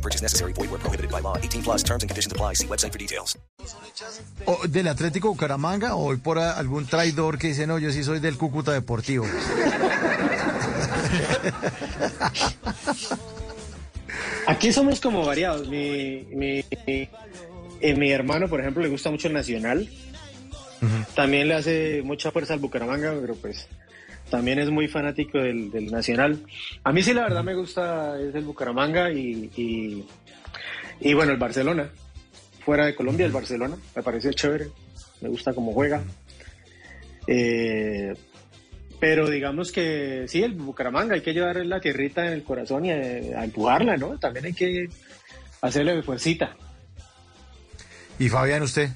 No purchase necessary. Void where prohibited by law. 18 plus terms and conditions apply. See website for details. O del Atlético Bucaramanga o hoy por algún traidor que dice, no, yo sí soy del Cúcuta Deportivo. Aquí somos como variados. Mi, mi, eh, mi hermano, por ejemplo, le gusta mucho el Nacional. También le hace mucha fuerza al Bucaramanga, pero pues también es muy fanático del, del Nacional. A mí sí, la verdad, me gusta es el Bucaramanga y, y, bueno, el Barcelona. Fuera de Colombia, el Barcelona. Me parece chévere. Me gusta cómo juega. Eh, pero digamos que sí, el Bucaramanga hay que llevar la tierrita en el corazón y a, a empujarla, ¿no? También hay que hacerle fuercita. Y Fabián, usted.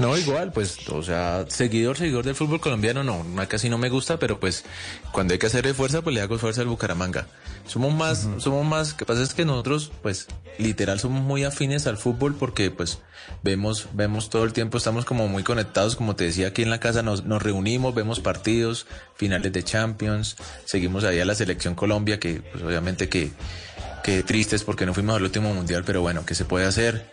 No, igual, pues, o sea, seguidor, seguidor del fútbol colombiano, no, casi no me gusta, pero pues, cuando hay que hacerle fuerza, pues le hago fuerza al Bucaramanga. Somos más, somos más, que pasa es que nosotros, pues, literal, somos muy afines al fútbol porque, pues, vemos, vemos todo el tiempo, estamos como muy conectados, como te decía, aquí en la casa nos, nos reunimos, vemos partidos, finales de Champions, seguimos ahí a la selección Colombia, que, pues, obviamente que, que tristes porque no fuimos al último mundial, pero bueno, ¿qué se puede hacer?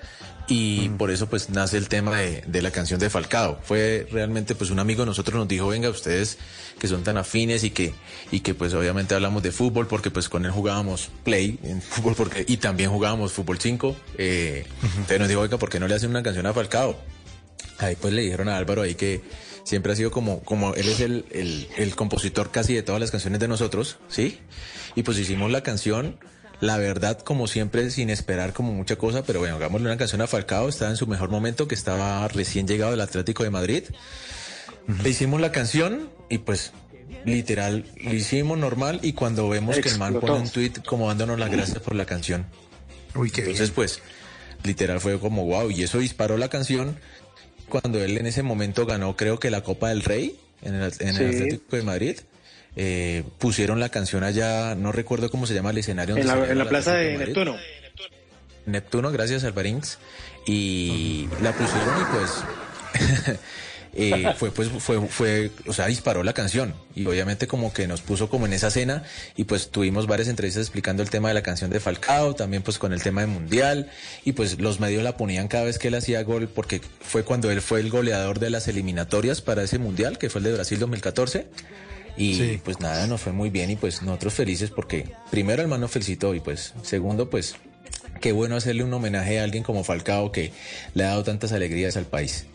Y por eso pues nace el tema de, de la canción de Falcao. Fue realmente pues un amigo de nosotros nos dijo, venga ustedes que son tan afines y que, y que pues obviamente hablamos de fútbol porque pues con él jugábamos play en fútbol porque, y también jugábamos fútbol 5. Eh, Entonces nos dijo, oiga, ¿por qué no le hacen una canción a Falcao? Ahí pues le dijeron a Álvaro ahí que siempre ha sido como, como él es el, el, el compositor casi de todas las canciones de nosotros, ¿sí? Y pues hicimos la canción la verdad, como siempre, sin esperar como mucha cosa, pero bueno, hagámosle una canción a Falcao, estaba en su mejor momento, que estaba recién llegado del Atlético de Madrid. Le hicimos la canción y pues literal, lo hicimos normal y cuando vemos que el man pone un tweet como dándonos las gracias por la canción. Uy, qué Entonces, bien. pues, literal fue como wow, y eso disparó la canción cuando él en ese momento ganó, creo que la Copa del Rey en el, en el Sí. Atlético de Madrid. Eh, pusieron la canción allá, no recuerdo cómo se llama el escenario. En la, en plaza de Neptuno. Neptuno, gracias Alvarinx. Y la pusieron y pues eh, fue pues fue fue o sea disparó la canción y obviamente como que nos puso como en esa cena y pues tuvimos varias entrevistas explicando el tema de la canción de Falcao también pues con el tema de mundial y pues los medios la ponían cada vez que él hacía gol porque fue cuando él fue el goleador de las eliminatorias para ese mundial que fue el de Brasil 2014 y Sí. pues nada nos fue muy bien y pues nosotros felices porque primero el man nos felicitó y pues segundo pues qué bueno hacerle un homenaje a alguien como Falcao que le ha dado tantas alegrías al país.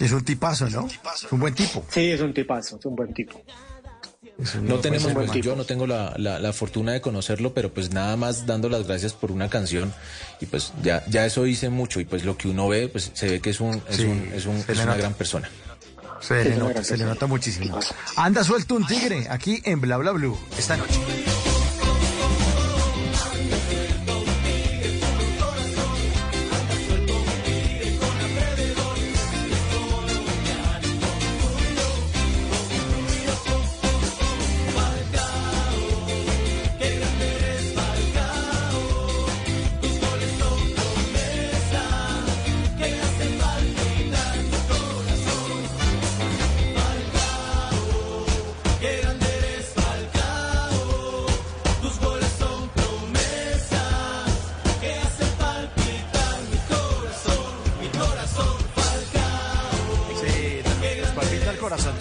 Es un tipazo, ¿no? Es un buen tipo. Sí, es un tipazo, es un buen tipo. No tenemos, pues, yo no tengo la, la- la fortuna de conocerlo, pero pues nada más dando las gracias por una canción y pues ya, ya eso dice mucho y pues lo que uno ve, pues se ve que es un, es Sí, un, es un- es una nota. gran persona. Se le nota, se le nota muchísimo. Anda suelto un tigre aquí en Bla Bla Blue esta noche.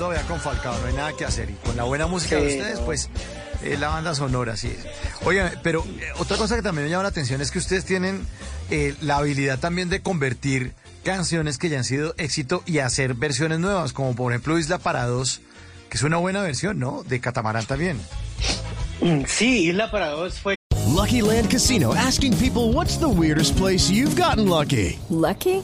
Todavía con Falcao, no hay nada que hacer. Y con la buena música de ustedes, no. pues eh, la banda sonora, sí. Oigan, pero eh, otra cosa que también me llama la atención es que ustedes tienen eh, la habilidad también de convertir canciones que ya han sido éxito y hacer versiones nuevas, como por ejemplo Isla para dos, que es una buena versión, ¿no? De Catamarán también. Mm, Sí, Isla para dos fue Lucky Land Casino asking people what's the weirdest place you've gotten lucky? Lucky?